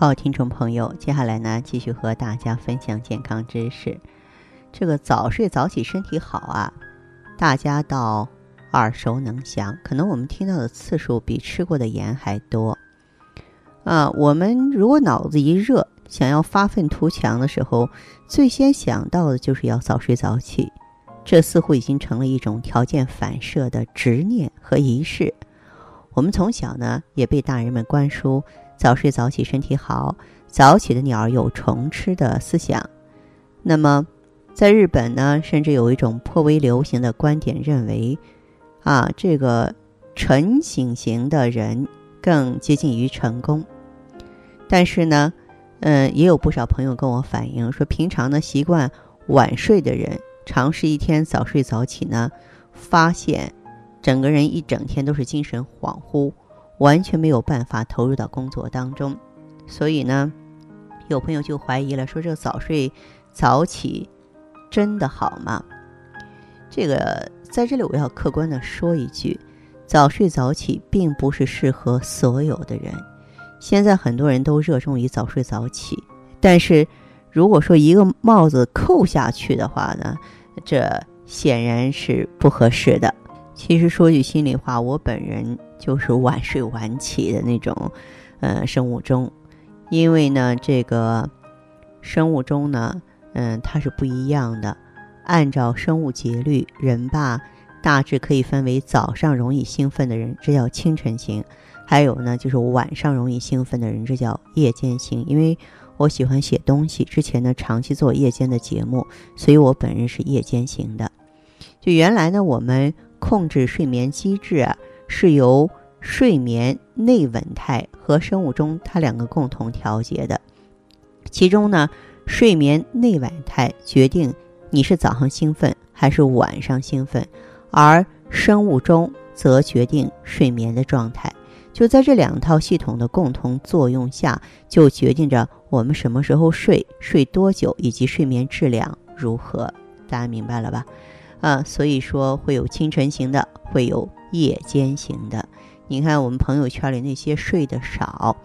好，听众朋友，接下来呢，继续和大家分享健康知识。这个早睡早起身体好啊，大家倒耳熟能详，可能我们听到的次数比吃过的盐还多。啊，我们如果脑子一热，想要发愤图强的时候，最先想到的就是要早睡早起，这似乎已经成了一种条件反射的执念和仪式。我们从小呢，也被大人们灌输。早睡早起身体好，早起的鸟儿有虫吃的思想。那么，在日本呢，甚至有一种颇为流行的观点，认为，啊，这个晨醒型的人更接近于成功。但是呢，嗯，也有不少朋友跟我反映说，平常呢习惯晚睡的人，尝试一天早睡早起呢，发现整个人一整天都是精神恍惚。完全没有办法投入到工作当中，所以呢，有朋友就怀疑了，说这个早睡早起真的好吗？这个在这里我要客观的说一句，早睡早起并不是适合所有的人。现在很多人都热衷于早睡早起，但是如果说一个帽子扣下去的话呢，这显然是不合适的。其实说句心里话，我本人。就是晚睡晚起的那种，呃，生物钟，因为呢，这个生物钟呢，嗯，它是不一样的。按照生物节律，人吧，大致可以分为早上容易兴奋的人，这叫清晨型；还有呢，就是晚上容易兴奋的人，这叫夜间型。因为我喜欢写东西，之前呢长期做夜间的节目，所以我本人是夜间型的。就原来呢，我们控制睡眠机制啊。是由睡眠内稳态和生物钟它两个共同调节的，其中呢，睡眠内稳态决定你是早上兴奋还是晚上兴奋，而生物钟则决定睡眠的状态。就在这两套系统的共同作用下，就决定着我们什么时候睡、睡多久以及睡眠质量如何。大家明白了吧？啊，所以说会有清晨型的，会有。夜间型的，你看我们朋友圈里那些睡得少，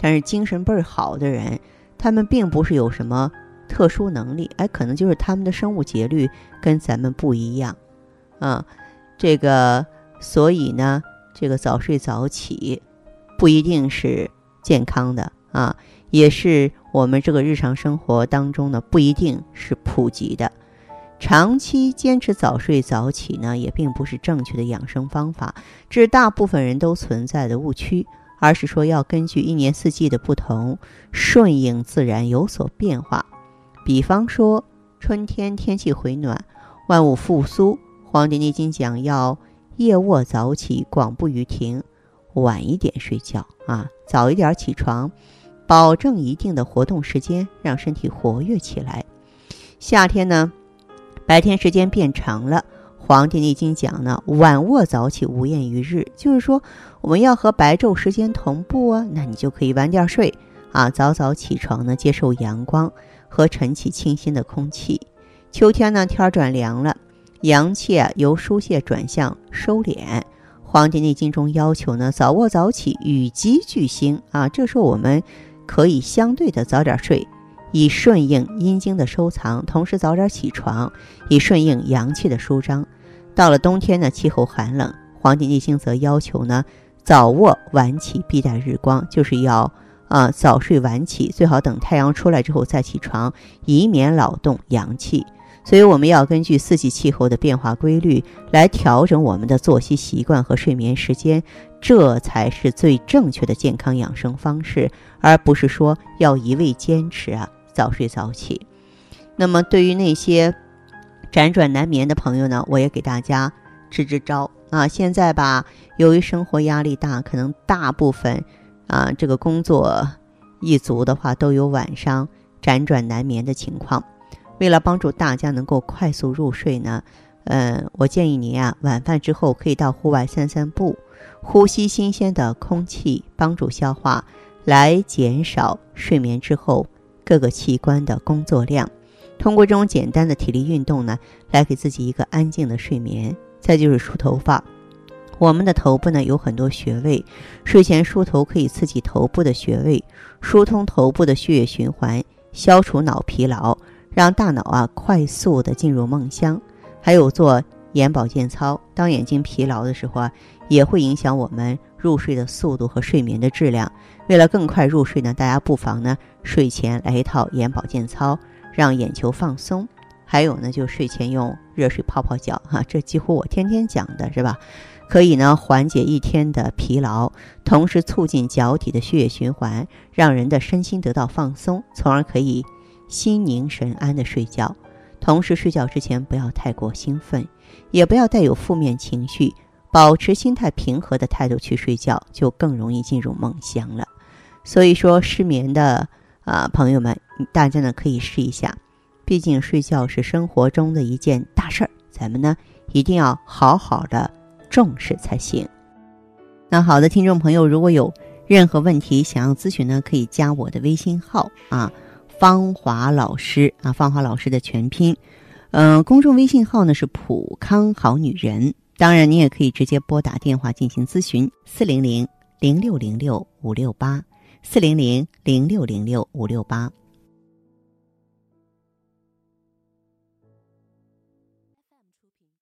但是精神倍儿好的人，他们并不是有什么特殊能力，哎，可能就是他们的生物节律跟咱们不一样，啊，这个，所以呢，这个早睡早起不一定是健康的啊，也是我们这个日常生活当中呢，不一定是普及的。长期坚持早睡早起呢，也并不是正确的养生方法，这是大部分人都存在的误区。而是说要根据一年四季的不同，顺应自然有所变化。比方说，春天天气回暖，万物复苏，《黄帝内经》讲要夜卧早起，广步于庭，晚一点睡觉啊，早一点起床，保证一定的活动时间，让身体活跃起来。夏天呢？白天时间变长了，《黄帝内经》讲呢，晚卧早起无厌于日，就是说我们要和白昼时间同步啊，那你就可以晚点睡啊，早早起床呢，接受阳光和晨起清新的空气。秋天呢，天转凉了，阳气啊由疏泄转向收敛，《黄帝内经》中要求呢，早卧早起，与鸡俱兴啊，这时候我们可以相对的早点睡。以顺应阴经的收藏，同时早点起床，以顺应阳气的舒张。到了冬天呢，气候寒冷，《黄帝内经》则要求呢，早卧晚起，必待日光，就是要啊早睡晚起，最好等太阳出来之后再起床，以免扰动阳气。所以我们要根据四季气候的变化规律来调整我们的作息习惯和睡眠时间，这才是最正确的健康养生方式，而不是说要一味坚持啊。早睡早起，那么对于那些辗转难眠的朋友呢，我也给大家支支招啊。现在吧，由于生活压力大，可能大部分啊这个工作一族的话都有晚上辗转难眠的情况。为了帮助大家能够快速入睡呢，嗯，我建议您啊，晚饭之后可以到户外散散步，呼吸新鲜的空气，帮助消化，来减少睡眠之后各个器官的工作量。通过这种简单的体力运动呢，来给自己一个安静的睡眠。再就是梳头发，我们的头部呢有很多穴位，睡前梳头可以刺激头部的穴位，疏通头部的血液循环，消除脑疲劳。让大脑啊快速的进入梦乡，还有做眼保健操。当眼睛疲劳的时候啊，也会影响我们入睡的速度和睡眠的质量。为了更快入睡呢，大家不妨呢睡前来一套眼保健操，让眼球放松。还有呢，就睡前用热水泡泡脚，哈，这几乎我天天讲的是吧？可以呢缓解一天的疲劳，同时促进脚底的血液循环，让人的身心得到放松，从而可以。心宁神安的睡觉，同时睡觉之前不要太过兴奋，也不要带有负面情绪，保持心态平和的态度去睡觉，就更容易进入梦乡了。所以说，失眠的啊朋友们，大家呢可以试一下，毕竟睡觉是生活中的一件大事儿，咱们呢一定要好好的重视才行。那好的，听众朋友，如果有任何问题想要咨询呢，可以加我的微信号啊。芳华老师啊，芳华老师的全拼，嗯，公众微信号呢是普康好女人。当然，你也可以直接拨打电话进行咨询，四零零零六零六五六八，四零零零六零六五六八。